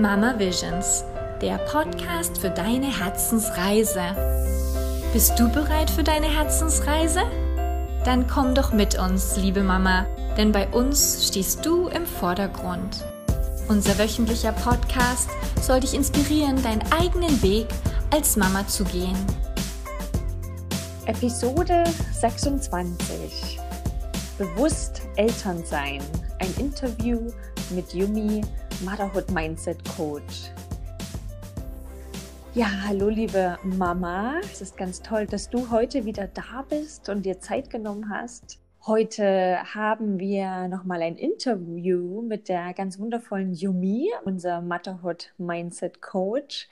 Mama Visions, der Podcast für deine Herzensreise. Bist du bereit für deine Herzensreise? Dann komm doch mit uns, liebe Mama, denn bei uns stehst du im Vordergrund. Unser wöchentlicher Podcast soll dich inspirieren, deinen eigenen Weg als Mama zu gehen. Episode 26. Bewusst Eltern sein. Ein Interview mit Yumi, Motherhood Mindset Coach. Ja, hallo liebe Mama. Es ist ganz toll, dass du heute wieder da bist und dir Zeit genommen hast. Heute haben wir nochmal ein Interview mit der ganz wundervollen Yumi, unser Motherhood Mindset Coach.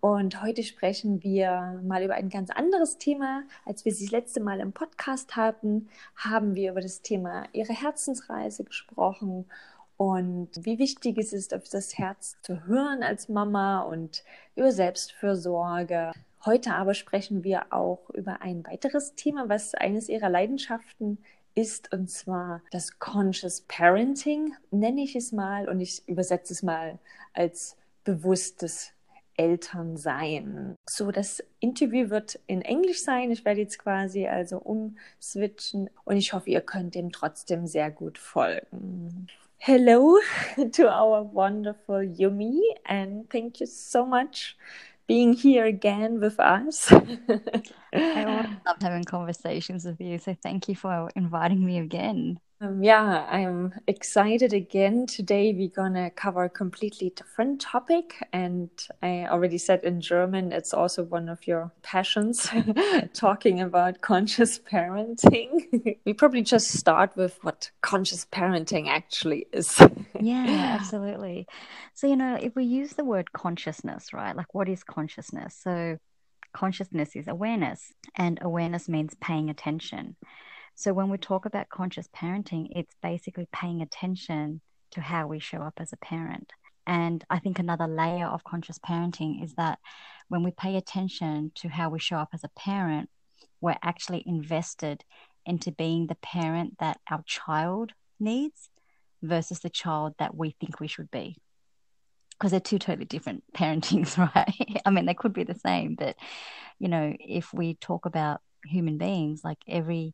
Und heute sprechen wir mal über ein ganz anderes Thema. Als wir sie das letzte Mal im Podcast hatten, haben wir über das Thema ihre Herzensreise gesprochen und wie wichtig es ist, auf das Herz zu hören als Mama und über Selbstfürsorge. Heute aber sprechen wir auch über ein weiteres Thema, was eines ihrer Leidenschaften ist, und zwar das Conscious Parenting, nenne ich es mal, und ich übersetze es mal als bewusstes Elternsein. So, das Interview wird in Englisch sein. Ich werde jetzt quasi also umswitchen und ich hoffe, ihr könnt dem trotzdem sehr gut folgen. Hello to our wonderful Yumi, and thank you so much being here again with us. I always loved having conversations with you, so thank you for inviting me again. Um, yeah, I'm excited again. Today we're gonna cover a completely different topic, and I already said in German it's also one of your passions, talking about conscious parenting. we probably just start with what conscious parenting actually is. yeah, absolutely. So you know, if we use the word consciousness, right? Like, what is consciousness? So, consciousness is awareness, and awareness means paying attention. So when we talk about conscious parenting, it's basically paying attention to how we show up as a parent. And I think another layer of conscious parenting is that when we pay attention to how we show up as a parent, we're actually invested into being the parent that our child needs versus the child that we think we should be. Because they're two totally different parentings, right? I mean, they could be the same, but you know, if we talk about human beings, like every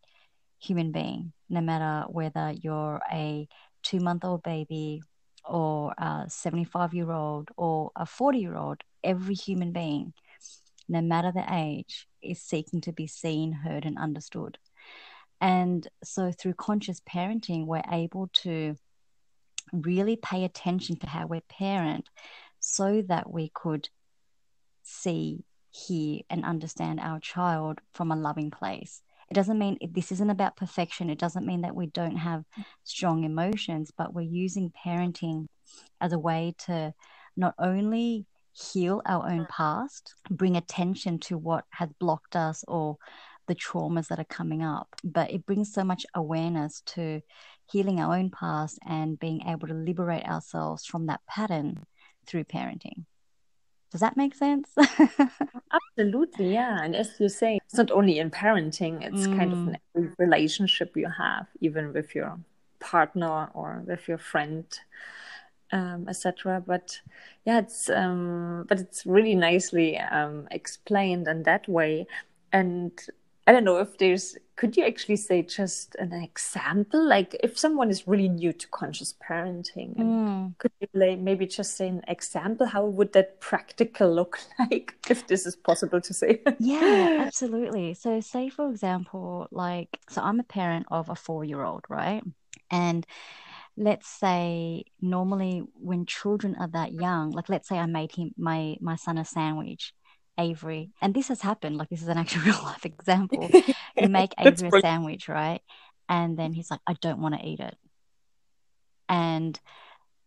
human being, no matter whether you're a two month old baby or a 75 year old or a 40 year old, every human being, no matter the age, is seeking to be seen, heard, and understood. And so through conscious parenting, we're able to really pay attention to how we parent so that we could see, hear, and understand our child from a loving place it doesn't mean this isn't about perfection. It doesn't mean that we don't have strong emotions, but we're using parenting as a way to not only heal our own past, bring attention to what has blocked us or the traumas that are coming up, but it brings so much awareness to healing our own past and being able to liberate ourselves from that pattern through parenting. Does that make sense? Absolutely, yeah. And as you say, it's not only in parenting, it's mm. kind of mm. an relationship you have, even with your partner or with your friend, um, etc. But yeah, it's um, but it's really nicely um, explained in that way. And I don't know if there's could you actually say just an example? Like if someone is really new to conscious parenting mm. could you maybe just say an example? How would that practical look like if this is possible to say? Yeah absolutely. So say for example like so i'm a parent of a four year old right? And let's say normally when children are that young like let's say i made him my my son a sandwich Avery, and this has happened, like this is an actual real life example. you make Avery a sandwich, right? And then he's like, I don't want to eat it. And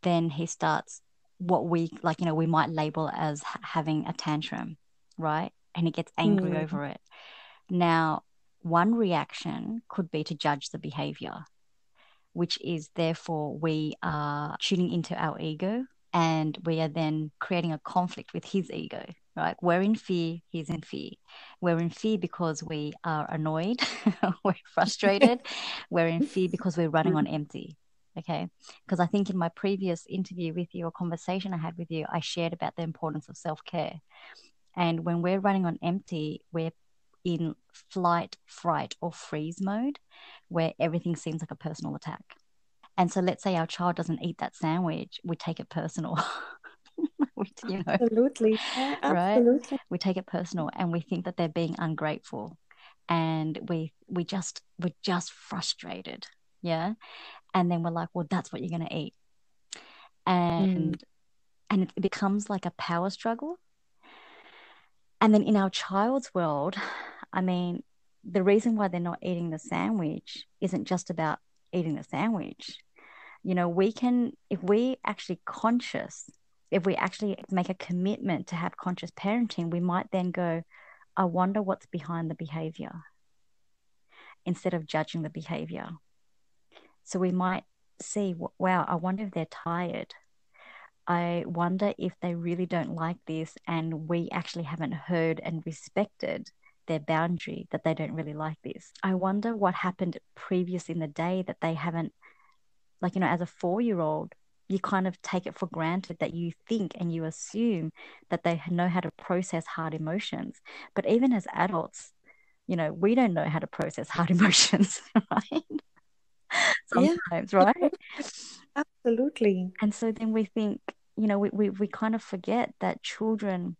then he starts what we like, you know, we might label as having a tantrum, right? And he gets angry mm. over it. Now, one reaction could be to judge the behavior, which is therefore we are tuning into our ego and we are then creating a conflict with his ego right? We're in fear, he's in fear. We're in fear because we are annoyed, we're frustrated, we're in fear because we're running on empty, Okay. Because I think in my previous interview with you or conversation I had with you, I shared about the importance of self care. And when we're running on empty, we're in flight, fright, or freeze mode where everything seems like a personal attack. And so let's say our child doesn't eat that sandwich, we take it personal. you know, absolutely. Yeah, absolutely. Right? We take it personal and we think that they're being ungrateful. And we we just we're just frustrated. Yeah. And then we're like, well, that's what you're gonna eat. And mm. and it becomes like a power struggle. And then in our child's world, I mean, the reason why they're not eating the sandwich isn't just about eating the sandwich. You know, we can, if we actually conscious, if we actually make a commitment to have conscious parenting, we might then go, I wonder what's behind the behavior instead of judging the behavior. So we might see, wow, I wonder if they're tired. I wonder if they really don't like this and we actually haven't heard and respected their boundary that they don't really like this. I wonder what happened previous in the day that they haven't, like, you know, as a four year old, you kind of take it for granted that you think and you assume that they know how to process hard emotions. But even as adults, you know, we don't know how to process hard emotions, right? Sometimes, yeah. right? Absolutely. And so then we think, you know, we, we, we kind of forget that children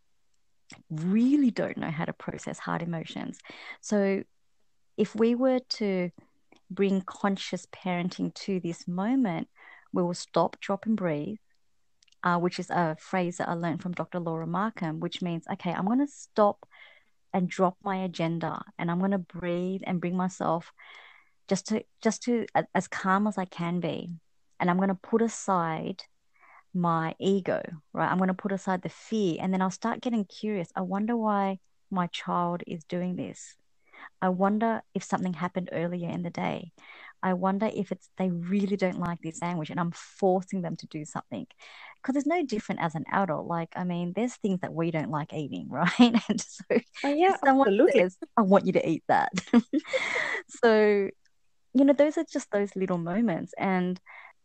really don't know how to process hard emotions. So if we were to bring conscious parenting to this moment, we will stop, drop, and breathe, uh, which is a phrase that I learned from Dr. Laura Markham, which means, okay, I'm going to stop and drop my agenda and I'm going to breathe and bring myself just to just to as calm as I can be and I'm going to put aside my ego, right? I'm going to put aside the fear and then I'll start getting curious. I wonder why my child is doing this. I wonder if something happened earlier in the day. I wonder if it's they really don't like this sandwich and I'm forcing them to do something. Because it's no different as an adult. Like, I mean, there's things that we don't like eating, right? And so oh, yeah, absolutely. Says, I want you to eat that. so, you know, those are just those little moments. And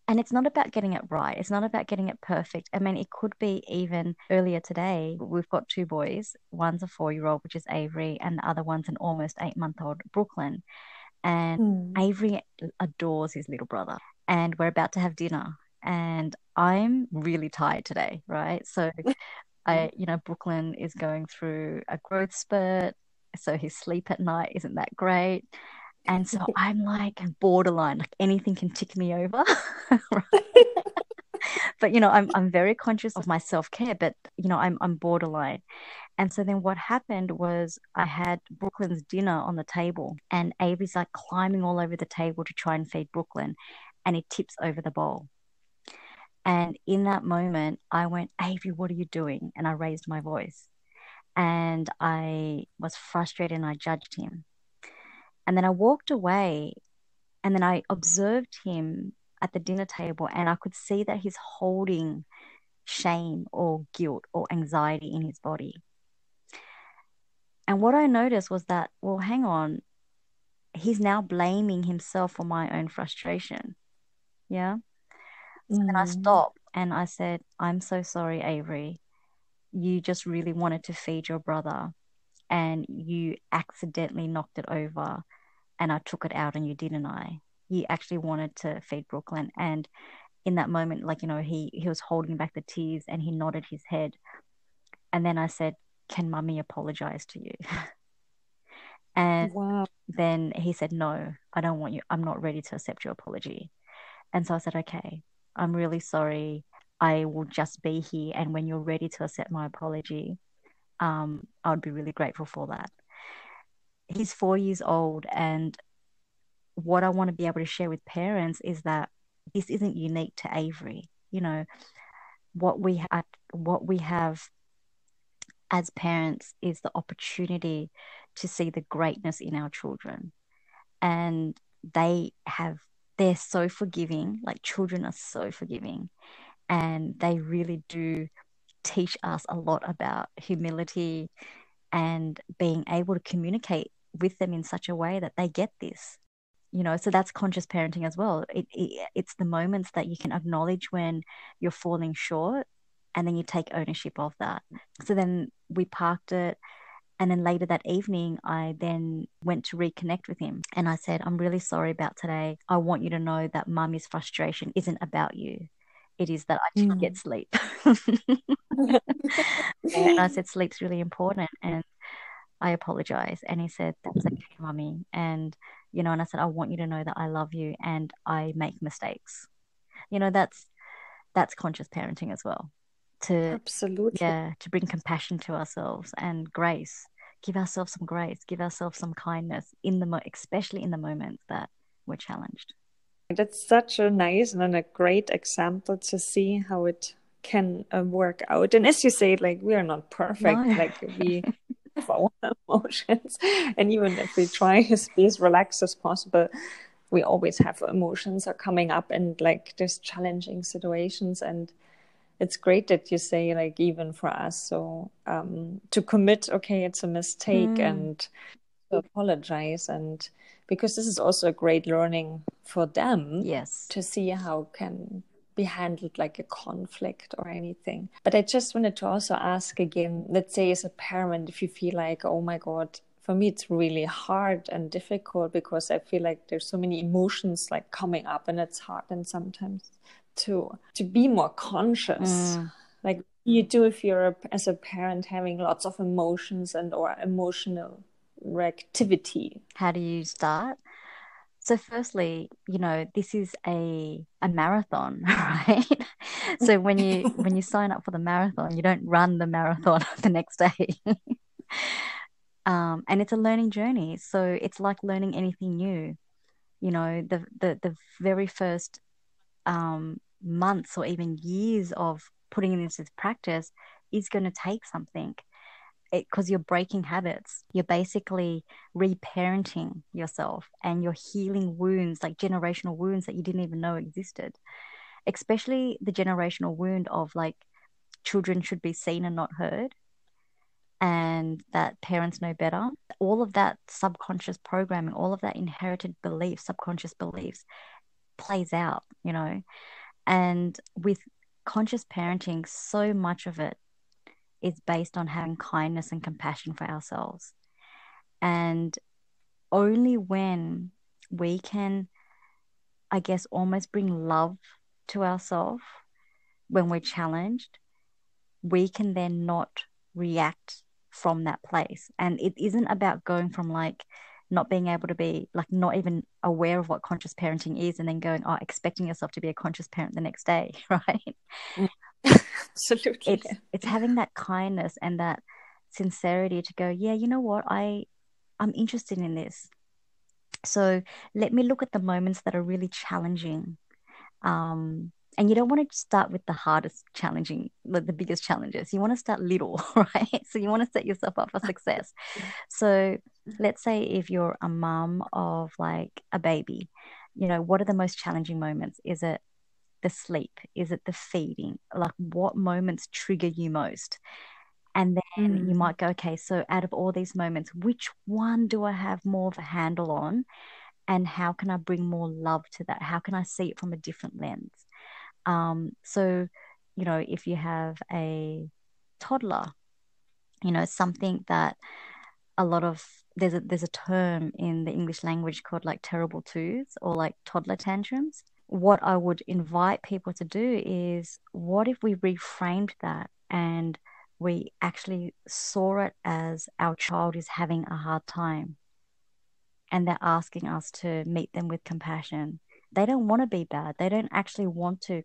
and it's not about getting it right. It's not about getting it perfect. I mean, it could be even earlier today. We've got two boys. One's a four year old, which is Avery, and the other one's an almost eight month old, Brooklyn. And mm. Avery adores his little brother. And we're about to have dinner. And I'm really tired today, right? So, I, you know, Brooklyn is going through a growth spurt. So his sleep at night isn't that great. And so I'm like borderline, like anything can tick me over. but you know, I'm I'm very conscious of my self-care, but you know, I'm I'm borderline. And so then what happened was I had Brooklyn's dinner on the table and Avery's like climbing all over the table to try and feed Brooklyn and he tips over the bowl. And in that moment, I went, Avery, what are you doing? And I raised my voice. And I was frustrated and I judged him. And then I walked away and then I observed him at the dinner table and I could see that he's holding shame or guilt or anxiety in his body. And what I noticed was that, well, hang on, he's now blaming himself for my own frustration. Yeah. So mm. then I stopped and I said, I'm so sorry, Avery. You just really wanted to feed your brother and you accidentally knocked it over and I took it out and you didn't I? You actually wanted to feed Brooklyn and in that moment, like, you know, he he was holding back the tears and he nodded his head. And then I said, Can mummy apologize to you? and wow. then he said, No, I don't want you I'm not ready to accept your apology. And so I said, Okay, I'm really sorry. I will just be here and when you're ready to accept my apology, um, I would be really grateful for that he's four years old and what I want to be able to share with parents is that this isn't unique to Avery. You know, what we have, what we have as parents is the opportunity to see the greatness in our children, and they have they're so forgiving. Like children are so forgiving, and they really do teach us a lot about humility and being able to communicate with them in such a way that they get this. You know so that's conscious parenting as well it, it, it's the moments that you can acknowledge when you're falling short and then you take ownership of that so then we parked it and then later that evening i then went to reconnect with him and i said i'm really sorry about today i want you to know that mummy's frustration isn't about you it is that i didn't mm. get sleep and i said sleep's really important and I apologize. And he said, That's okay, mummy. And you know and i said i want you to know that i love you and i make mistakes. You know that's that's conscious parenting as well to absolutely. yeah to bring compassion to ourselves and grace. Give ourselves some grace give ourselves some kindness in the mo- especially in the moments that we're challenged. That's such a nice and a great example to see how it can uh, work out. And as you say like we are not perfect. No. like we our emotions. And even if we try to be as relaxed as possible, we always have emotions are coming up and like there's challenging situations and it's great that you say like even for us so um to commit okay it's a mistake mm. and to apologize and because this is also a great learning for them yes to see how can be handled like a conflict or anything. But I just wanted to also ask again, let's say as a parent, if you feel like, oh my God, for me it's really hard and difficult because I feel like there's so many emotions like coming up and it's hard and sometimes to to be more conscious. Mm. Like you do if you're a, as a parent having lots of emotions and or emotional reactivity. How do you start? So, firstly, you know, this is a a marathon, right? so when you when you sign up for the marathon, you don't run the marathon the next day. um, and it's a learning journey. So it's like learning anything new. You know, the the the very first um, months or even years of putting this into practice is going to take something because you're breaking habits. You're basically reparenting yourself and you're healing wounds, like generational wounds that you didn't even know existed. Especially the generational wound of like children should be seen and not heard, and that parents know better. All of that subconscious programming, all of that inherited beliefs, subconscious beliefs plays out, you know. And with conscious parenting, so much of it is based on having kindness and compassion for ourselves. And only when we can, I guess, almost bring love to ourselves when we're challenged, we can then not react from that place. And it isn't about going from like not being able to be like not even aware of what conscious parenting is and then going, oh, expecting yourself to be a conscious parent the next day, right? Mm. Absolutely. It's it's having that kindness and that sincerity to go, yeah, you know what, I I'm interested in this. So let me look at the moments that are really challenging. Um, and you don't want to start with the hardest challenging like the biggest challenges you want to start little right so you want to set yourself up for success so let's say if you're a mom of like a baby you know what are the most challenging moments is it the sleep? Is it the feeding? Like what moments trigger you most? And then mm. you might go, okay, so out of all these moments, which one do I have more of a handle on? And how can I bring more love to that? How can I see it from a different lens? Um, so, you know, if you have a toddler, you know, something that a lot of there's a there's a term in the English language called like terrible twos or like toddler tantrums what I would invite people to do is what if we reframed that and we actually saw it as our child is having a hard time and they're asking us to meet them with compassion. They don't want to be bad. They don't actually want to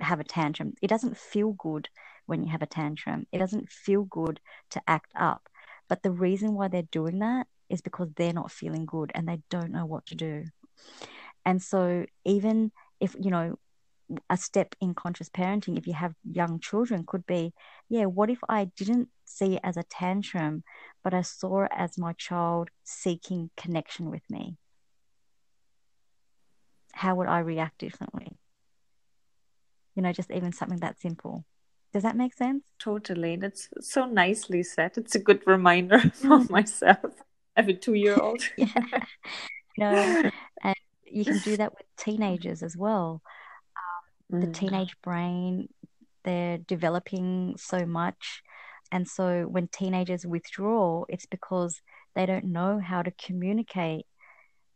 have a tantrum. It doesn't feel good when you have a tantrum. It doesn't feel good to act up. But the reason why they're doing that is because they're not feeling good and they don't know what to do. And so, even if you know a step in conscious parenting if you have young children could be yeah what if i didn't see it as a tantrum but i saw it as my child seeking connection with me? How would i react differently? You know just even something that simple. Does that make sense? Totally. That's so nicely said. It's a good reminder for mm. myself. I have a two year old yeah. And you can do that with teenagers as well. Um, the Mm. teenage brain, they're developing so much. And so when teenagers withdraw, it's because they don't know how to communicate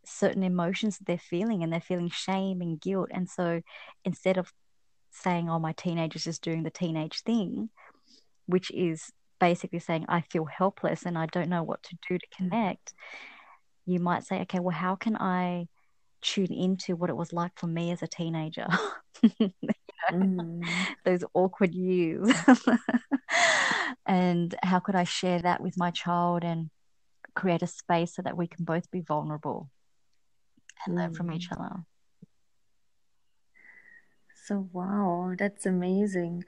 certain emotions that they're feeling and they're feeling shame and guilt. And so instead of saying, oh, my teenager's just doing the teenage thing, which is basically saying, I feel helpless and I don't know what to do to connect, you might say, okay, well, how can I tune into what it was like for me as a teenager? Mm. Those awkward years. and how could I share that with my child and create a space so that we can both be vulnerable and learn from each other? So, wow, that's amazing.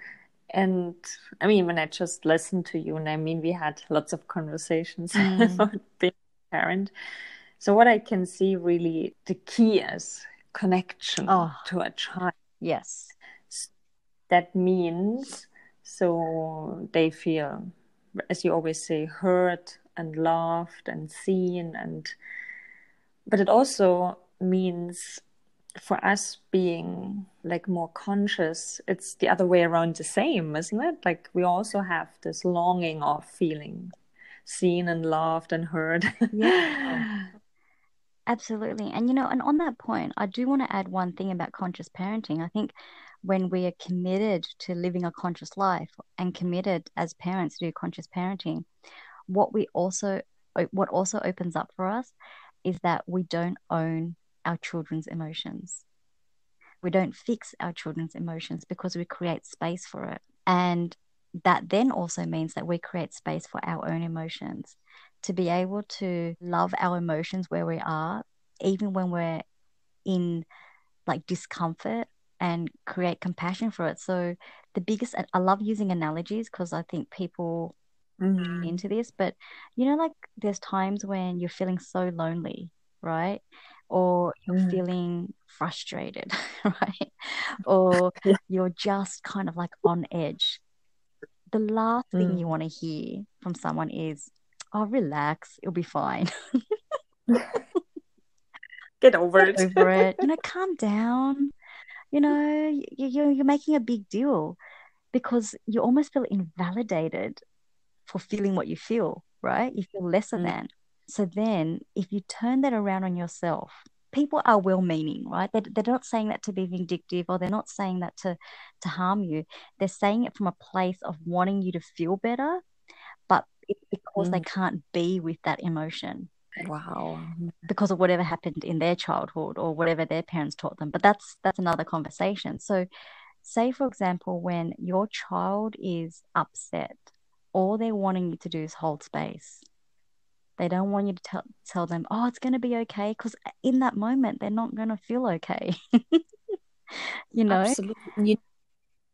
And I mean, when I just listened to you, and I mean, we had lots of conversations Mm. about being a parent. So, what I can see really the key is connection Oh. to a child. Yes. That means so they feel, as you always say, heard and loved and seen, and but it also means for us being like more conscious it's the other way around the same isn't it like we also have this longing of feeling seen and loved and heard Yeah. Absolutely. And you know, and on that point, I do want to add one thing about conscious parenting. I think when we are committed to living a conscious life and committed as parents to do conscious parenting, what we also what also opens up for us is that we don't own our children's emotions. We don't fix our children's emotions because we create space for it. And that then also means that we create space for our own emotions to be able to love our emotions where we are, even when we're in like discomfort and create compassion for it. So, the biggest, I love using analogies because I think people Mhm. into this, but you know, like there's times when you're feeling so lonely, right? Or you're Mm. feeling frustrated, right? Or Yeah. you're just kind of like on edge. The last thing you Mm. want to hear from someone is, oh, relax, it'll be fine. get over it Get over it. You know, calm down. You know, you, you're, you're making a big deal because you almost feel invalidated for feeling what you feel, right? You feel lesser Mm. than. So then, if you turn that around on yourself, people are well meaning, right? They're, they're not saying that to be vindictive or they're not saying that to, to harm you. They're saying it from a place of wanting you to feel better, it's because they mm. can't be with that emotion wow because of whatever happened in their childhood or whatever their parents taught them. But that's that's another conversation. So say for example when your child is upset, all they're wanting you to do is hold space. They don't want you to tell tell them, "Oh, it's going to be okay," because in that moment they're not going to feel okay. you know? absolutely and you,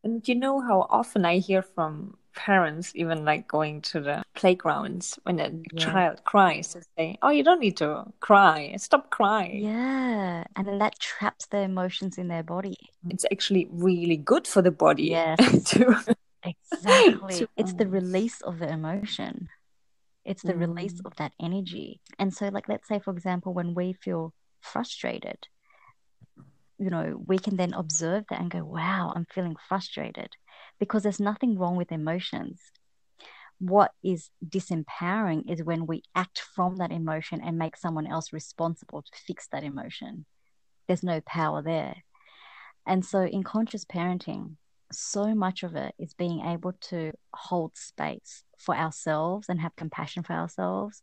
and you know how often i hear from parents even like going to the playgrounds when a Yeah. child cries they say oh you don't need to cry stop crying Yeah, and then that traps the emotions in their body. it's actually really good for the body Yes. to Exactly. To- It's the release of the emotion. It's the release Mm. of that energy. And so, like, let's say, for example, when we feel frustrated, you know, we can then observe that and go, wow, I'm feeling frustrated because there's nothing wrong with emotions. What is disempowering is when we act from that emotion and make someone else responsible to fix that emotion. There's no power there. And so, in conscious parenting, so much of it is being able to hold space for ourselves and have compassion for ourselves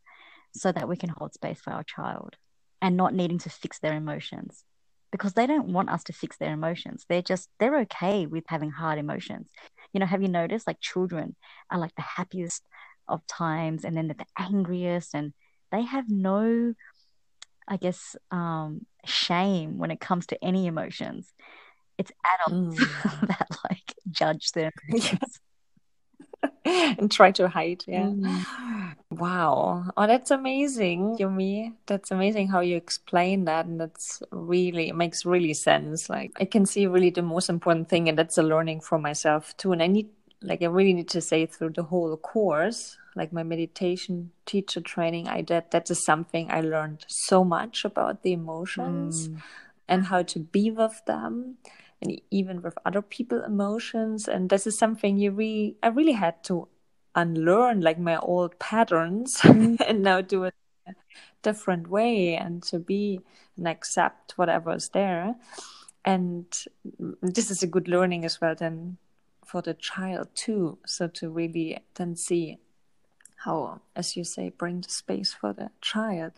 so that we can hold space for our child and not needing to fix their emotions because they don't want us to fix their emotions. They're just, they're okay with having hard emotions. You know, have you noticed like children are like the happiest of times and then they're the angriest and they have no, I guess, um, shame when it comes to any emotions. It's adults Mm. that like judge their emotions. and try to hide. Yeah. Mm. Wow. Oh, that's amazing, Yumi. That's amazing how you explain that. And that's really, it makes really sense. Like, I can see really the most important thing, and that's a learning for myself too. And I need, like, I really need to say through the whole course, like my meditation teacher training I did, that is something I learned so much about the emotions mm. and how to be with them and even with other people emotions. And this is something you really, I really had to unlearn like my old patterns mm. and now do it a different way and to be and accept whatever is there. And this is a good learning as well then for the child too. So to really then see how, as you say, bring the space for the child.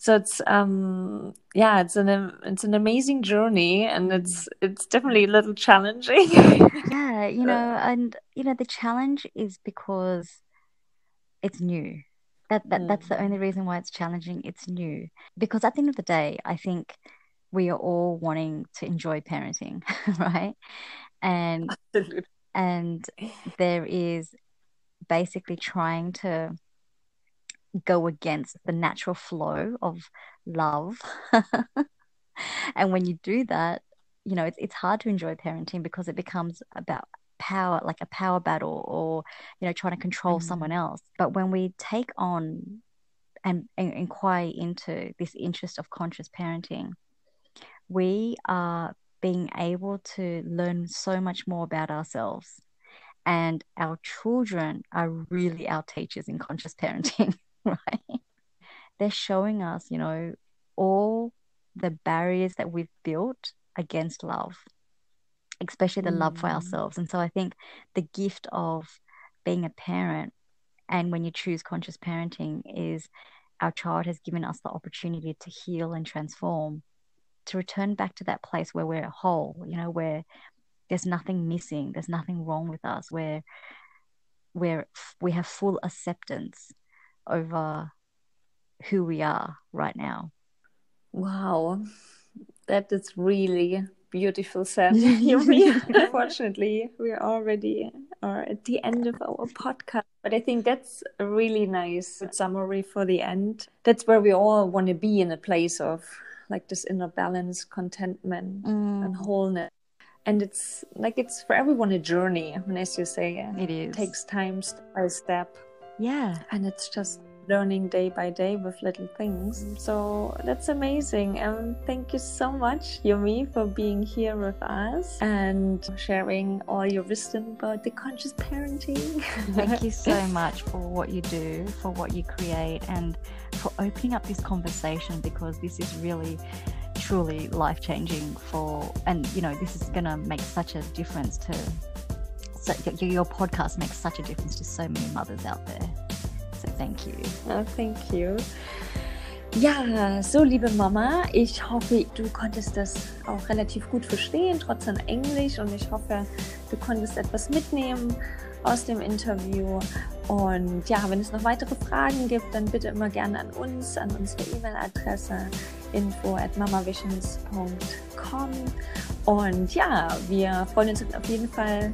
So it's um yeah, it's an it's an amazing journey, and it's it's definitely a little challenging. yeah, you know, and you know the challenge is because it's new. That, that mm. that's the mm. only reason why it's challenging. It's new because at the end of the day, I think we are all wanting to enjoy parenting, right? And Absolutely. and there is basically trying to go against the natural flow of love. and when you do that, you know, it's it's hard to enjoy parenting because it becomes about power, like a power battle or, you know, trying to control mm-hmm. someone else. But when we take on and, and inquire into this interest of conscious parenting, we are being able to learn so much more about ourselves. And our children are really our teachers in conscious parenting. right? They're showing us, you know, all the barriers that we've built against love, especially the mm. love for mm. ourselves. And so I think the gift of being a parent and when you choose conscious parenting is our child has given us the opportunity to heal and transform to return back to that place where we're whole you know where there's nothing missing there's nothing wrong with us where where we have full acceptance over who we are right now. Wow, that is really beautiful said, Unfortunately, we're already are at the end of our podcast, but I think that's a really nice summary for the end. That's where we all want to be in a place of like this inner balance, contentment, mm. and wholeness. And it's like it's for everyone a journey. And as you say, it is. It takes time, step by step. Yeah. And it's just learning day by day with little things. So that's amazing. And thank you so much, Yumi, for being here with us and sharing all your wisdom about the conscious parenting. thank you so much for what you do, for what you create, and for opening up this conversation because this is really truly life changing for and you know this is going to make such a difference to so your podcast makes such a difference to so many mothers out there. So thank you. Oh, thank you. Ja, so liebe Mama, ich hoffe, du konntest das auch relativ gut verstehen, trotz an Englisch. Und ich hoffe, du konntest etwas mitnehmen aus dem Interview. Und ja, wenn es noch weitere Fragen gibt, dann bitte immer gerne an uns, an unsere E-Mail-Adresse info at mamavisions.com. Und ja, wir freuen uns auf jeden Fall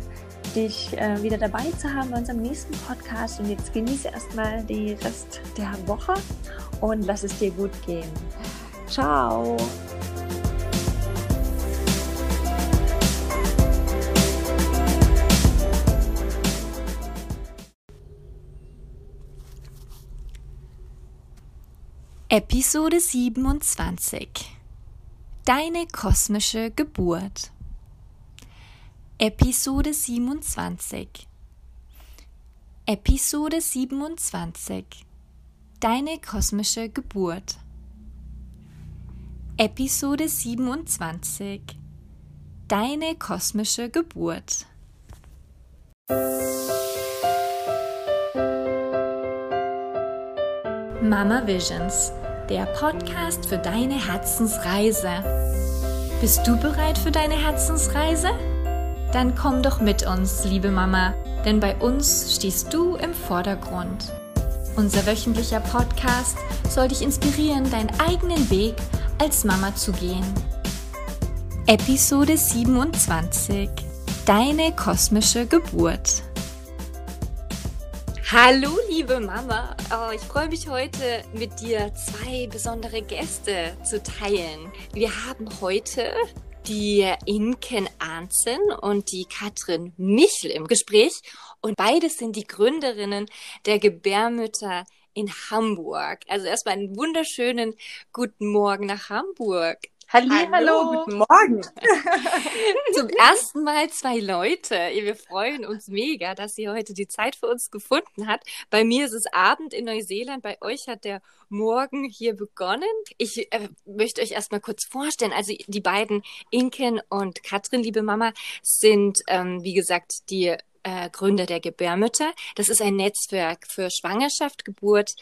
dich äh, wieder dabei zu haben bei unserem nächsten Podcast. Und jetzt genieße erstmal die Rest der Woche und lass es dir gut gehen. Ciao! Episode 27 Deine kosmische Geburt Episode 27 Episode 27 Deine kosmische Geburt. Episode 27 Deine kosmische Geburt. Mama Visions, der Podcast für deine Herzensreise. Bist du bereit für deine Herzensreise? Dann komm doch mit uns, liebe Mama, denn bei uns stehst du im Vordergrund. Unser wöchentlicher Podcast soll dich inspirieren, deinen eigenen Weg als Mama zu gehen. Episode 27 Deine kosmische Geburt. Hallo, liebe Mama. Oh, ich freue mich heute mit dir zwei besondere Gäste zu teilen. Wir haben heute die Inken Arnzen und die Katrin Michel im Gespräch. und beide sind die Gründerinnen der Gebärmütter in Hamburg. Also erstmal einen wunderschönen guten Morgen nach Hamburg. Halli, hallo, hallo, guten Morgen. Zum ersten Mal zwei Leute. Wir freuen uns mega, dass ihr heute die Zeit für uns gefunden habt. Bei mir ist es Abend in Neuseeland, bei euch hat der Morgen hier begonnen. Ich äh, möchte euch erstmal kurz vorstellen. Also die beiden Inken und Katrin, liebe Mama, sind, ähm, wie gesagt, die äh, Gründer der Gebärmütter. Das ist ein Netzwerk für Schwangerschaft, Geburt,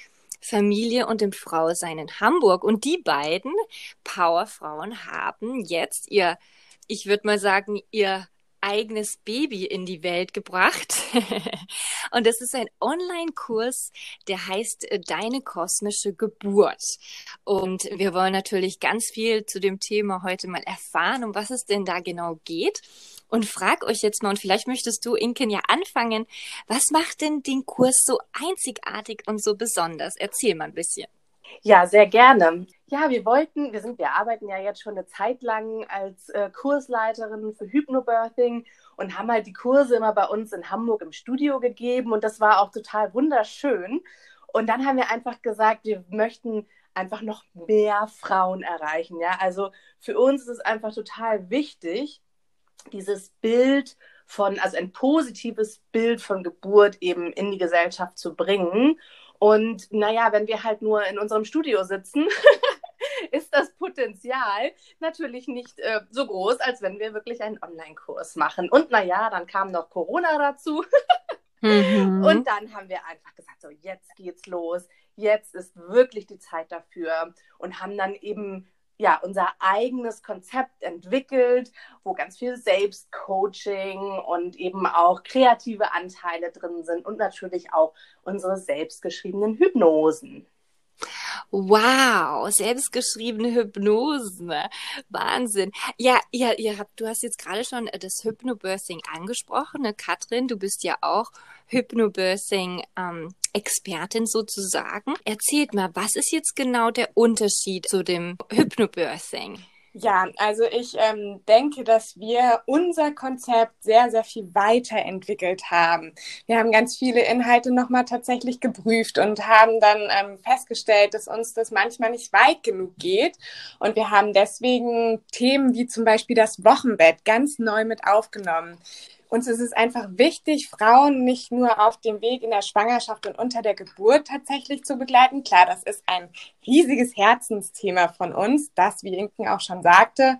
Familie und dem Frausein in Hamburg. Und die beiden Powerfrauen haben jetzt ihr, ich würde mal sagen, ihr eigenes Baby in die Welt gebracht. und das ist ein Online-Kurs, der heißt äh, Deine kosmische Geburt. Und wir wollen natürlich ganz viel zu dem Thema heute mal erfahren, um was es denn da genau geht und frag euch jetzt mal, und vielleicht möchtest du, Inken, ja anfangen, was macht denn den Kurs so einzigartig und so besonders? Erzähl mal ein bisschen. Ja, sehr gerne. Ja, wir wollten, wir sind, wir arbeiten ja jetzt schon eine Zeit lang als äh, Kursleiterin für Hypnobirthing und haben halt die Kurse immer bei uns in Hamburg im Studio gegeben und das war auch total wunderschön. Und dann haben wir einfach gesagt, wir möchten einfach noch mehr Frauen erreichen. Ja, also für uns ist es einfach total wichtig, dieses Bild von, also ein positives Bild von Geburt eben in die Gesellschaft zu bringen. Und naja, wenn wir halt nur in unserem Studio sitzen, ist das Potenzial natürlich nicht äh, so groß, als wenn wir wirklich einen Online-Kurs machen. Und naja, dann kam noch Corona dazu. mhm. Und dann haben wir einfach gesagt, so jetzt geht's los. Jetzt ist wirklich die Zeit dafür und haben dann eben ja, unser eigenes Konzept entwickelt, wo ganz viel Selbstcoaching und eben auch kreative Anteile drin sind und natürlich auch unsere selbstgeschriebenen Hypnosen. Wow, selbstgeschriebene Hypnosen. Wahnsinn. Ja, ihr, ihr habt, du hast jetzt gerade schon das Hypnobirthing angesprochen. Ne? Katrin, du bist ja auch Hypnobirthing-Expertin ähm, sozusagen. Erzählt mal, was ist jetzt genau der Unterschied zu dem Hypnobirthing? Ja, also ich ähm, denke, dass wir unser Konzept sehr, sehr viel weiterentwickelt haben. Wir haben ganz viele Inhalte nochmal tatsächlich geprüft und haben dann ähm, festgestellt, dass uns das manchmal nicht weit genug geht. Und wir haben deswegen Themen wie zum Beispiel das Wochenbett ganz neu mit aufgenommen. Uns ist es einfach wichtig, Frauen nicht nur auf dem Weg in der Schwangerschaft und unter der Geburt tatsächlich zu begleiten. Klar, das ist ein riesiges Herzensthema von uns, das, wie Inken auch schon sagte,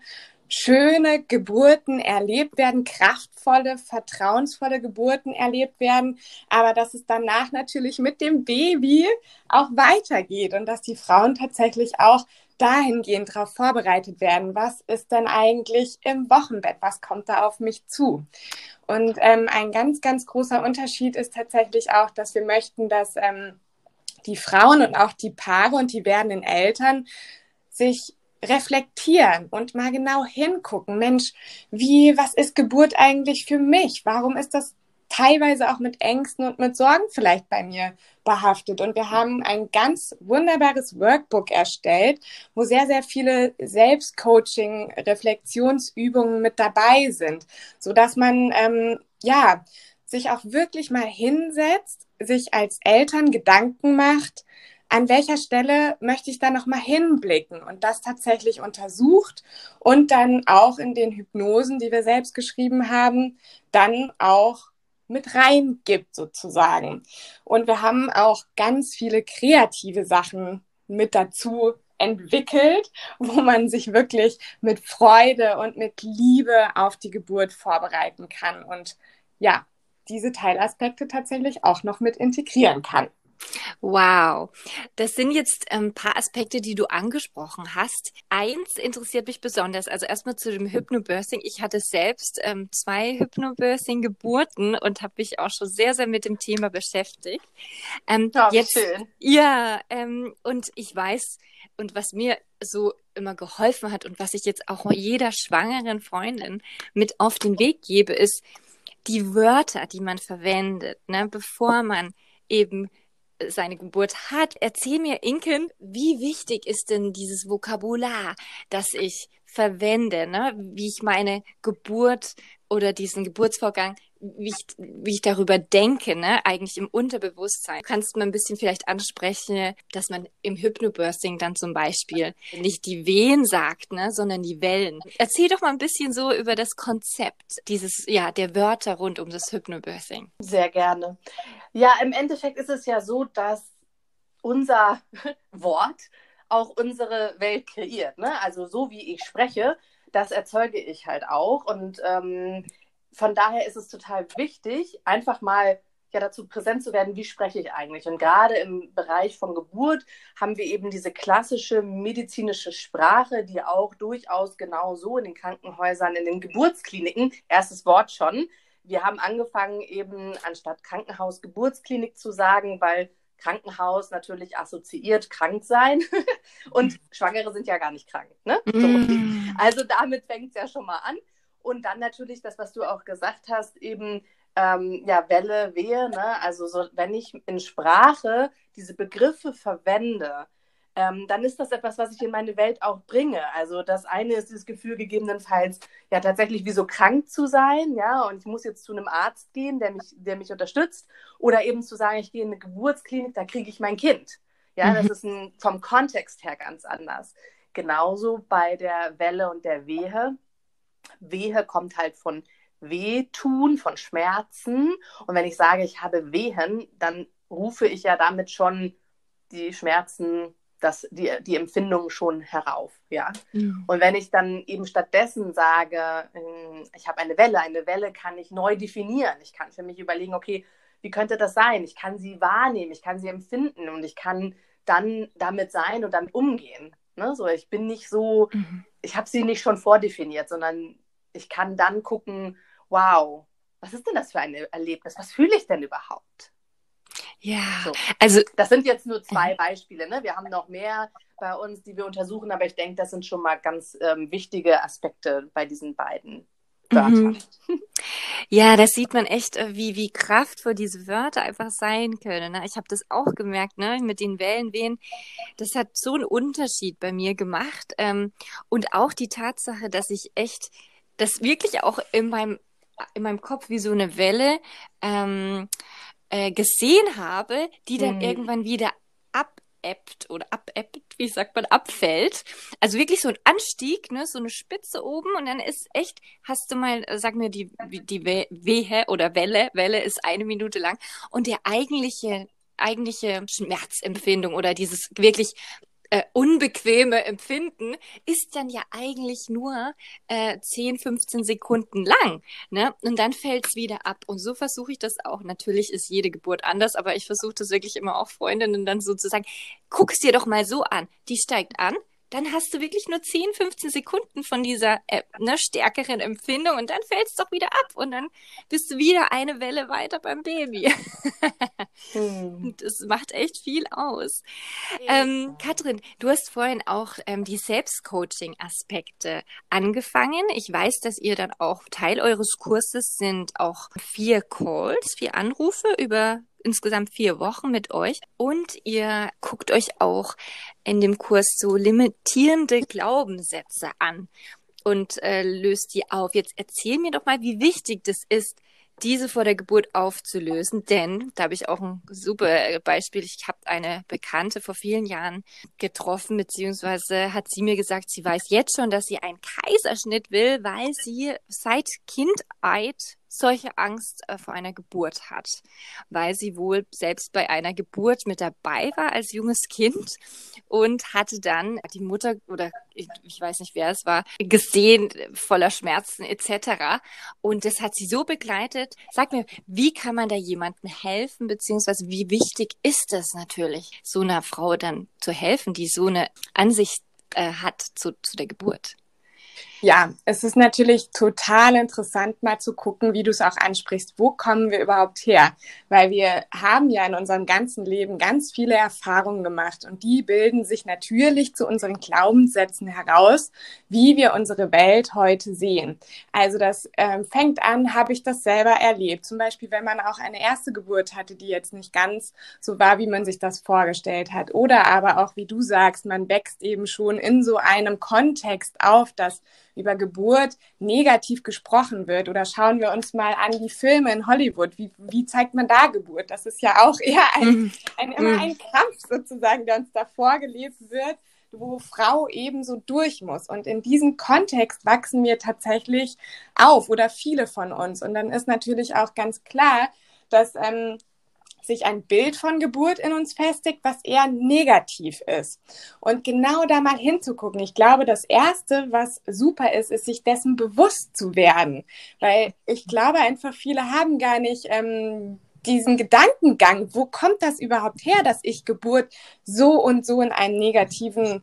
schöne Geburten erlebt werden, kraftvolle, vertrauensvolle Geburten erlebt werden, aber dass es danach natürlich mit dem Baby auch weitergeht und dass die Frauen tatsächlich auch dahingehend darauf vorbereitet werden, was ist denn eigentlich im Wochenbett, was kommt da auf mich zu. Und ähm, ein ganz, ganz großer Unterschied ist tatsächlich auch, dass wir möchten, dass ähm, die Frauen und auch die Paare und die werdenden Eltern sich reflektieren und mal genau hingucken. Mensch, wie, was ist Geburt eigentlich für mich? Warum ist das teilweise auch mit Ängsten und mit Sorgen vielleicht bei mir behaftet. Und wir haben ein ganz wunderbares Workbook erstellt, wo sehr, sehr viele Selbstcoaching, Reflexionsübungen mit dabei sind, so dass man, ähm, ja, sich auch wirklich mal hinsetzt, sich als Eltern Gedanken macht, an welcher Stelle möchte ich da nochmal hinblicken und das tatsächlich untersucht und dann auch in den Hypnosen, die wir selbst geschrieben haben, dann auch mit reingibt sozusagen. Und wir haben auch ganz viele kreative Sachen mit dazu entwickelt, wo man sich wirklich mit Freude und mit Liebe auf die Geburt vorbereiten kann und ja, diese Teilaspekte tatsächlich auch noch mit integrieren kann. Wow, das sind jetzt ein ähm, paar Aspekte, die du angesprochen hast. Eins interessiert mich besonders. Also erstmal zu dem Hypnobirthing. Ich hatte selbst ähm, zwei Hypnobirthing-Geburten und habe mich auch schon sehr, sehr mit dem Thema beschäftigt. Ähm, ja, jetzt, schön. Ja, ähm, und ich weiß, und was mir so immer geholfen hat und was ich jetzt auch jeder schwangeren Freundin mit auf den Weg gebe, ist die Wörter, die man verwendet, ne, bevor man eben seine Geburt hat. Erzähl mir, Inken, wie wichtig ist denn dieses Vokabular, das ich verwende, ne? wie ich meine Geburt oder diesen Geburtsvorgang wie ich, wie ich darüber denke, ne, eigentlich im Unterbewusstsein. Kannst du mal ein bisschen vielleicht ansprechen, dass man im Hypnobirthing dann zum Beispiel nicht die Wehen sagt, ne, sondern die Wellen. Erzähl doch mal ein bisschen so über das Konzept dieses, ja, der Wörter rund um das Hypnobirthing. Sehr gerne. Ja, im Endeffekt ist es ja so, dass unser Wort auch unsere Welt kreiert. Ne? Also so wie ich spreche, das erzeuge ich halt auch. Und ähm, von daher ist es total wichtig, einfach mal ja dazu präsent zu werden, wie spreche ich eigentlich. Und gerade im Bereich von Geburt haben wir eben diese klassische medizinische Sprache, die auch durchaus genau so in den Krankenhäusern, in den Geburtskliniken, erstes Wort schon. Wir haben angefangen eben anstatt Krankenhaus Geburtsklinik zu sagen, weil Krankenhaus natürlich assoziiert krank sein und Schwangere sind ja gar nicht krank. Ne? So. Mm. Also damit fängt es ja schon mal an. Und dann natürlich das, was du auch gesagt hast, eben ähm, ja, Welle, Wehe. Ne? Also so, wenn ich in Sprache diese Begriffe verwende, ähm, dann ist das etwas, was ich in meine Welt auch bringe. Also das eine ist das Gefühl gegebenenfalls, ja tatsächlich wie so krank zu sein, ja, und ich muss jetzt zu einem Arzt gehen, der mich, der mich unterstützt, oder eben zu sagen, ich gehe in eine Geburtsklinik, da kriege ich mein Kind. Ja, mhm. das ist ein, vom Kontext her ganz anders. Genauso bei der Welle und der Wehe. Wehe kommt halt von Wehtun, von Schmerzen. Und wenn ich sage, ich habe Wehen, dann rufe ich ja damit schon die Schmerzen das, die, die Empfindung schon herauf. Ja? Mhm. Und wenn ich dann eben stattdessen sage, ähm, ich habe eine Welle, eine Welle kann ich neu definieren. Ich kann für mich überlegen, okay, wie könnte das sein? Ich kann sie wahrnehmen, ich kann sie empfinden und ich kann dann damit sein und damit umgehen. Ne? So, ich bin nicht so, mhm. Ich habe sie nicht schon vordefiniert, sondern ich kann dann gucken, wow, was ist denn das für ein Erlebnis? Was fühle ich denn überhaupt? Ja, so. also das sind jetzt nur zwei äh. Beispiele. Ne? Wir haben noch mehr bei uns, die wir untersuchen, aber ich denke, das sind schon mal ganz ähm, wichtige Aspekte bei diesen beiden Wörtern. Mhm. Ja, das sieht man echt, äh, wie, wie kraftvoll diese Wörter einfach sein können. Ne? Ich habe das auch gemerkt, ne? mit den Wellenwehen. Das hat so einen Unterschied bei mir gemacht. Ähm, und auch die Tatsache, dass ich echt, das wirklich auch in meinem, in meinem Kopf wie so eine Welle ähm, äh, gesehen habe, die dann mhm. irgendwann wieder abebbt oder abebbt, wie sagt man, abfällt. Also wirklich so ein Anstieg, ne, so eine Spitze oben und dann ist echt, hast du mal, äh, sag mir die, die Wehe oder Welle, Welle ist eine Minute lang und der eigentliche eigentliche Schmerzempfindung oder dieses wirklich äh, unbequeme Empfinden ist dann ja eigentlich nur äh, 10, 15 Sekunden lang. Ne? Und dann fällt es wieder ab. Und so versuche ich das auch. Natürlich ist jede Geburt anders, aber ich versuche das wirklich immer auch Freundinnen dann so zu sagen, guck es dir doch mal so an. Die steigt an, dann hast du wirklich nur 10, 15 Sekunden von dieser äh, ne, stärkeren Empfindung und dann fällt es doch wieder ab und dann bist du wieder eine Welle weiter beim Baby. hm. Das macht echt viel aus. Ähm, Katrin, du hast vorhin auch ähm, die Selbstcoaching-Aspekte angefangen. Ich weiß, dass ihr dann auch Teil eures Kurses sind auch vier Calls, vier Anrufe über insgesamt vier Wochen mit euch und ihr guckt euch auch in dem Kurs so limitierende Glaubenssätze an und äh, löst die auf. Jetzt erzähl mir doch mal, wie wichtig das ist, diese vor der Geburt aufzulösen, denn da habe ich auch ein super Beispiel. Ich habe eine Bekannte vor vielen Jahren getroffen, beziehungsweise hat sie mir gesagt, sie weiß jetzt schon, dass sie einen Kaiserschnitt will, weil sie seit Kindheit solche Angst äh, vor einer Geburt hat, weil sie wohl selbst bei einer Geburt mit dabei war als junges Kind und hatte dann die Mutter oder ich, ich weiß nicht, wer es war, gesehen, voller Schmerzen etc. Und das hat sie so begleitet. Sag mir, wie kann man da jemandem helfen, beziehungsweise wie wichtig ist es natürlich, so einer Frau dann zu helfen, die so eine Ansicht äh, hat zu, zu der Geburt? Ja, es ist natürlich total interessant, mal zu gucken, wie du es auch ansprichst. Wo kommen wir überhaupt her? Weil wir haben ja in unserem ganzen Leben ganz viele Erfahrungen gemacht und die bilden sich natürlich zu unseren Glaubenssätzen heraus, wie wir unsere Welt heute sehen. Also das äh, fängt an, habe ich das selber erlebt. Zum Beispiel, wenn man auch eine erste Geburt hatte, die jetzt nicht ganz so war, wie man sich das vorgestellt hat. Oder aber auch, wie du sagst, man wächst eben schon in so einem Kontext auf, dass über Geburt negativ gesprochen wird. Oder schauen wir uns mal an die Filme in Hollywood. Wie, wie zeigt man da Geburt? Das ist ja auch eher ein, mhm. ein, immer mhm. ein Kampf sozusagen, der uns da vorgelebt wird wo Frau ebenso durch muss. Und in diesem Kontext wachsen wir tatsächlich auf oder viele von uns. Und dann ist natürlich auch ganz klar, dass ähm, sich ein Bild von Geburt in uns festigt, was eher negativ ist. Und genau da mal hinzugucken. Ich glaube, das Erste, was super ist, ist, sich dessen bewusst zu werden. Weil ich glaube einfach, viele haben gar nicht ähm, diesen Gedankengang, wo kommt das überhaupt her, dass ich Geburt so und so in einem negativen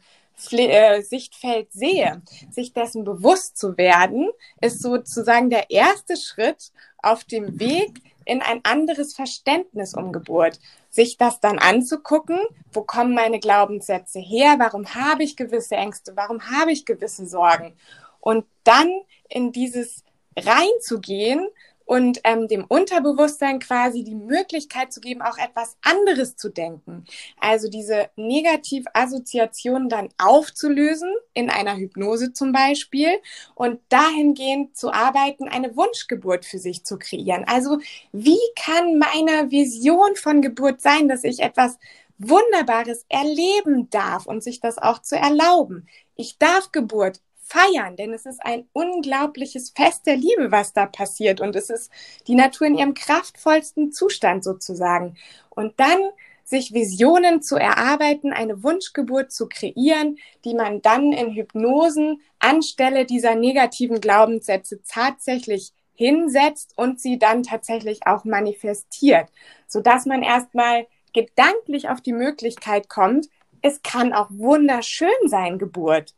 äh, Sichtfeld sehe. Sich dessen bewusst zu werden, ist sozusagen der erste Schritt auf dem Weg in ein anderes Verständnis um Geburt. Sich das dann anzugucken, wo kommen meine Glaubenssätze her, warum habe ich gewisse Ängste, warum habe ich gewisse Sorgen. Und dann in dieses reinzugehen und ähm, dem Unterbewusstsein quasi die Möglichkeit zu geben, auch etwas anderes zu denken. Also diese Negativassoziationen dann aufzulösen, in einer Hypnose zum Beispiel, und dahingehend zu arbeiten, eine Wunschgeburt für sich zu kreieren. Also wie kann meine Vision von Geburt sein, dass ich etwas Wunderbares erleben darf und sich das auch zu erlauben. Ich darf Geburt feiern, denn es ist ein unglaubliches Fest der Liebe, was da passiert. Und es ist die Natur in ihrem kraftvollsten Zustand sozusagen. Und dann sich Visionen zu erarbeiten, eine Wunschgeburt zu kreieren, die man dann in Hypnosen anstelle dieser negativen Glaubenssätze tatsächlich hinsetzt und sie dann tatsächlich auch manifestiert, sodass man erstmal gedanklich auf die Möglichkeit kommt, es kann auch wunderschön sein, Geburt.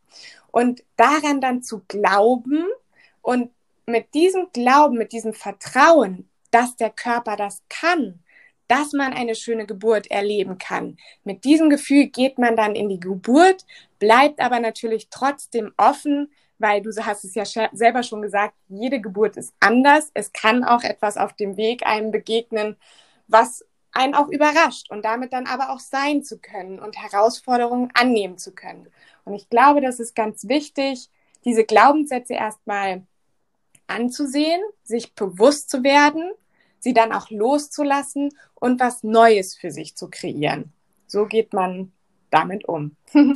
Und daran dann zu glauben und mit diesem Glauben, mit diesem Vertrauen, dass der Körper das kann, dass man eine schöne Geburt erleben kann. Mit diesem Gefühl geht man dann in die Geburt, bleibt aber natürlich trotzdem offen, weil du hast es ja selber schon gesagt, jede Geburt ist anders. Es kann auch etwas auf dem Weg einem begegnen, was einen auch überrascht und damit dann aber auch sein zu können und Herausforderungen annehmen zu können. Und ich glaube, das ist ganz wichtig, diese Glaubenssätze erstmal anzusehen, sich bewusst zu werden, sie dann auch loszulassen und was Neues für sich zu kreieren. So geht man damit um.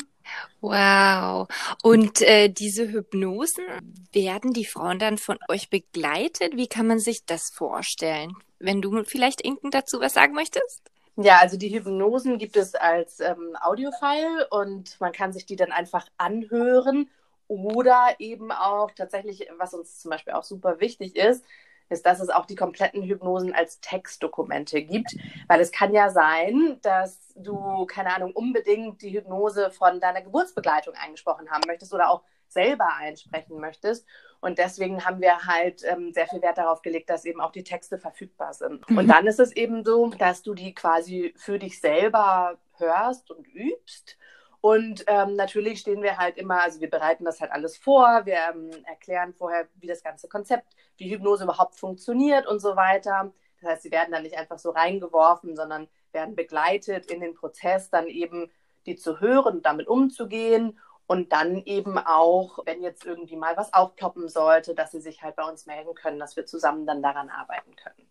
Wow. Und äh, diese Hypnosen, werden die Frauen dann von euch begleitet? Wie kann man sich das vorstellen? Wenn du vielleicht Inken dazu was sagen möchtest? Ja, also die Hypnosen gibt es als ähm, Audiofile und man kann sich die dann einfach anhören oder eben auch tatsächlich, was uns zum Beispiel auch super wichtig ist, ist, dass es auch die kompletten Hypnosen als Textdokumente gibt. Weil es kann ja sein, dass du, keine Ahnung, unbedingt die Hypnose von deiner Geburtsbegleitung eingesprochen haben möchtest oder auch selber einsprechen möchtest. Und deswegen haben wir halt ähm, sehr viel Wert darauf gelegt, dass eben auch die Texte verfügbar sind. Mhm. Und dann ist es eben so, dass du die quasi für dich selber hörst und übst. Und ähm, natürlich stehen wir halt immer, also wir bereiten das halt alles vor, wir ähm, erklären vorher, wie das ganze Konzept, wie Hypnose überhaupt funktioniert und so weiter. Das heißt, sie werden dann nicht einfach so reingeworfen, sondern werden begleitet in den Prozess, dann eben die zu hören, damit umzugehen und dann eben auch, wenn jetzt irgendwie mal was aufploppen sollte, dass sie sich halt bei uns melden können, dass wir zusammen dann daran arbeiten können.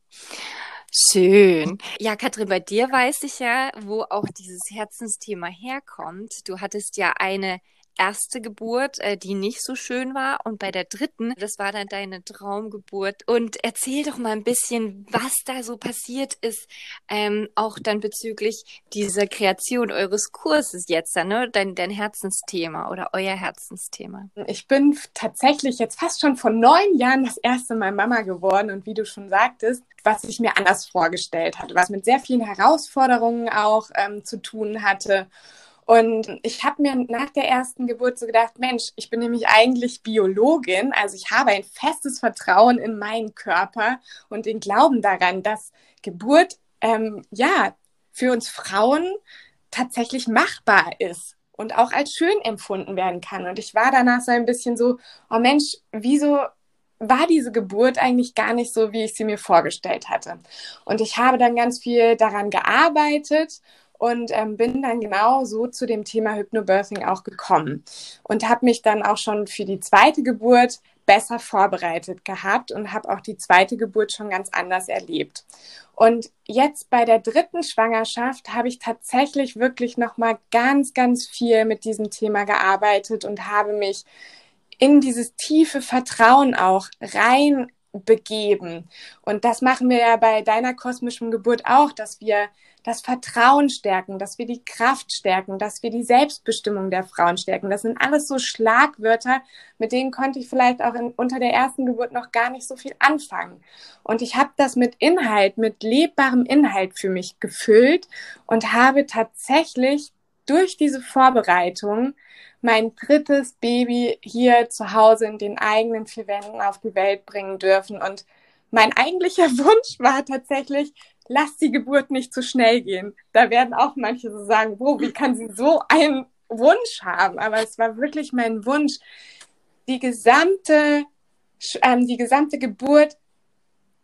Schön. Ja, Katrin, bei dir weiß ich ja, wo auch dieses Herzensthema herkommt. Du hattest ja eine erste Geburt, äh, die nicht so schön war und bei der dritten, das war dann deine Traumgeburt. Und erzähl doch mal ein bisschen, was da so passiert ist, ähm, auch dann bezüglich dieser Kreation eures Kurses jetzt, ne? dein, dein Herzensthema oder euer Herzensthema. Ich bin tatsächlich jetzt fast schon vor neun Jahren das erste Mal Mama geworden und wie du schon sagtest, was ich mir anders vorgestellt hatte, was mit sehr vielen Herausforderungen auch ähm, zu tun hatte. Und ich habe mir nach der ersten Geburt so gedacht, Mensch, ich bin nämlich eigentlich Biologin, also ich habe ein festes Vertrauen in meinen Körper und den Glauben daran, dass Geburt ähm, ja für uns Frauen tatsächlich machbar ist und auch als schön empfunden werden kann. Und ich war danach so ein bisschen so, oh Mensch, wieso war diese Geburt eigentlich gar nicht so, wie ich sie mir vorgestellt hatte. Und ich habe dann ganz viel daran gearbeitet und ähm, bin dann genau so zu dem Thema Hypnobirthing auch gekommen und habe mich dann auch schon für die zweite Geburt besser vorbereitet gehabt und habe auch die zweite Geburt schon ganz anders erlebt. Und jetzt bei der dritten Schwangerschaft habe ich tatsächlich wirklich noch mal ganz ganz viel mit diesem Thema gearbeitet und habe mich in dieses tiefe Vertrauen auch rein begeben. Und das machen wir ja bei deiner kosmischen Geburt auch, dass wir das Vertrauen stärken, dass wir die Kraft stärken, dass wir die Selbstbestimmung der Frauen stärken. Das sind alles so Schlagwörter, mit denen konnte ich vielleicht auch in, unter der ersten Geburt noch gar nicht so viel anfangen. Und ich habe das mit Inhalt, mit lebbarem Inhalt für mich gefüllt und habe tatsächlich durch diese Vorbereitung mein drittes Baby hier zu Hause in den eigenen vier Wänden auf die Welt bringen dürfen. Und mein eigentlicher Wunsch war tatsächlich, lass die Geburt nicht zu schnell gehen. Da werden auch manche so sagen, wo, wie kann sie so einen Wunsch haben? Aber es war wirklich mein Wunsch, die gesamte, ähm, die gesamte Geburt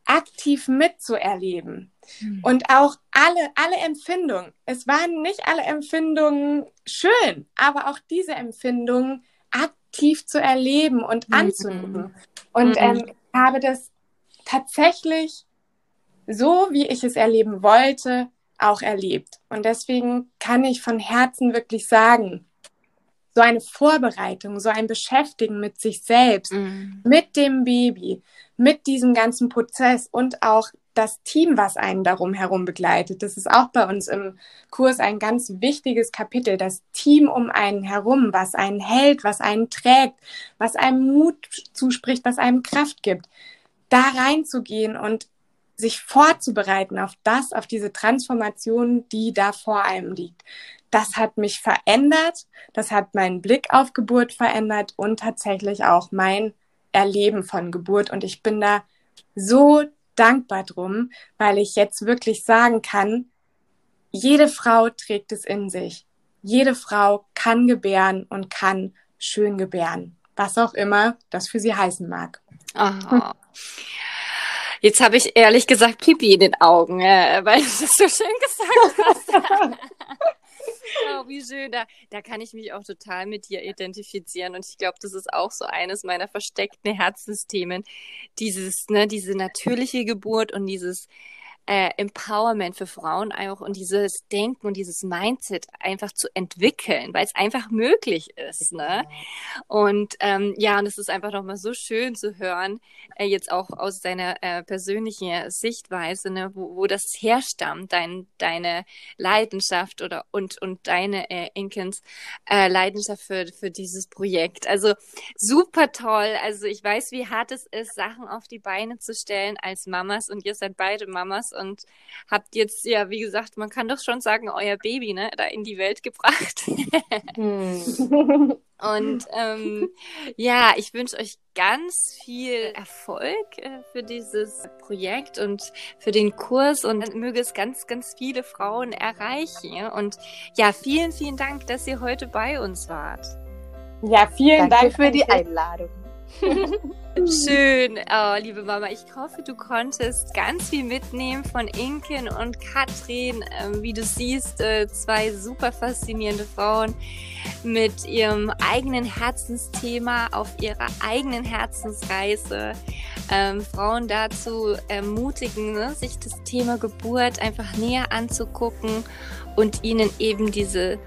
aktiv mitzuerleben. Mhm. Und auch alle, alle Empfindungen. Es waren nicht alle Empfindungen schön, aber auch diese Empfindungen aktiv zu erleben und mhm. anzunehmen. Und mhm. ähm, ich habe das tatsächlich so, wie ich es erleben wollte, auch erlebt. Und deswegen kann ich von Herzen wirklich sagen, so eine Vorbereitung, so ein Beschäftigen mit sich selbst, mm. mit dem Baby, mit diesem ganzen Prozess und auch das Team, was einen darum herum begleitet. Das ist auch bei uns im Kurs ein ganz wichtiges Kapitel. Das Team um einen herum, was einen hält, was einen trägt, was einem Mut zuspricht, was einem Kraft gibt. Da reinzugehen und sich vorzubereiten auf das, auf diese Transformation, die da vor einem liegt. Das hat mich verändert, das hat meinen Blick auf Geburt verändert und tatsächlich auch mein Erleben von Geburt. Und ich bin da so dankbar drum, weil ich jetzt wirklich sagen kann, jede Frau trägt es in sich. Jede Frau kann gebären und kann schön gebären. Was auch immer das für sie heißen mag. Aha. Jetzt habe ich ehrlich gesagt Pipi in den Augen, äh, weil du das so schön gesagt hast. oh, wie schön. Da, da kann ich mich auch total mit dir identifizieren. Und ich glaube, das ist auch so eines meiner versteckten Herzensthemen. Dieses, ne, diese natürliche Geburt und dieses äh, Empowerment für Frauen auch und dieses Denken und dieses Mindset einfach zu entwickeln, weil es einfach möglich ist. Ne? Und ähm, ja, und es ist einfach nochmal so schön zu hören, äh, jetzt auch aus deiner äh, persönlichen Sichtweise, ne, wo, wo das herstammt, dein, deine Leidenschaft oder und, und deine äh, Inkens äh, Leidenschaft für, für dieses Projekt. Also super toll. Also ich weiß, wie hart es ist, Sachen auf die Beine zu stellen als Mamas und ihr seid beide Mamas und habt jetzt, ja, wie gesagt, man kann doch schon sagen, euer Baby, ne, da in die Welt gebracht. hm. Und ähm, ja, ich wünsche euch ganz viel Erfolg äh, für dieses Projekt und für den Kurs und möge es ganz, ganz viele Frauen erreichen. Und ja, vielen, vielen Dank, dass ihr heute bei uns wart. Ja, vielen Danke Dank für die Einladung. Schön, oh, liebe Mama. Ich hoffe, du konntest ganz viel mitnehmen von Inken und Katrin. Ähm, wie du siehst, äh, zwei super faszinierende Frauen mit ihrem eigenen Herzensthema auf ihrer eigenen Herzensreise. Ähm, Frauen dazu ermutigen, ne, sich das Thema Geburt einfach näher anzugucken und ihnen eben diese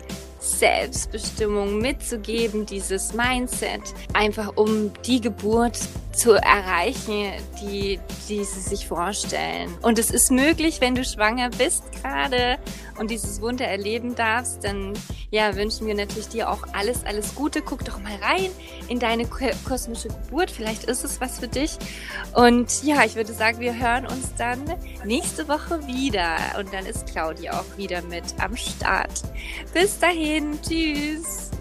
Selbstbestimmung mitzugeben, dieses Mindset, einfach um die Geburt zu erreichen, die, die sie sich vorstellen. Und es ist möglich, wenn du schwanger bist gerade und dieses Wunder erleben darfst, dann ja, wünschen wir natürlich dir auch alles, alles Gute. Guck doch mal rein in deine kosmische Geburt. Vielleicht ist es was für dich. Und ja, ich würde sagen, wir hören uns dann nächste Woche wieder. Und dann ist Claudia auch wieder mit am Start. Bis dahin. Tschüss.